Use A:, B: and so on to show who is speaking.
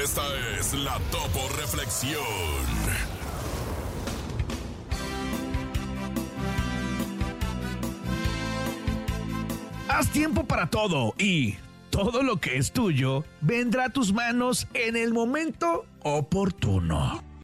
A: Esta es la Topo Reflexión.
B: Haz tiempo para todo y todo lo que es tuyo vendrá a tus manos en el momento oportuno.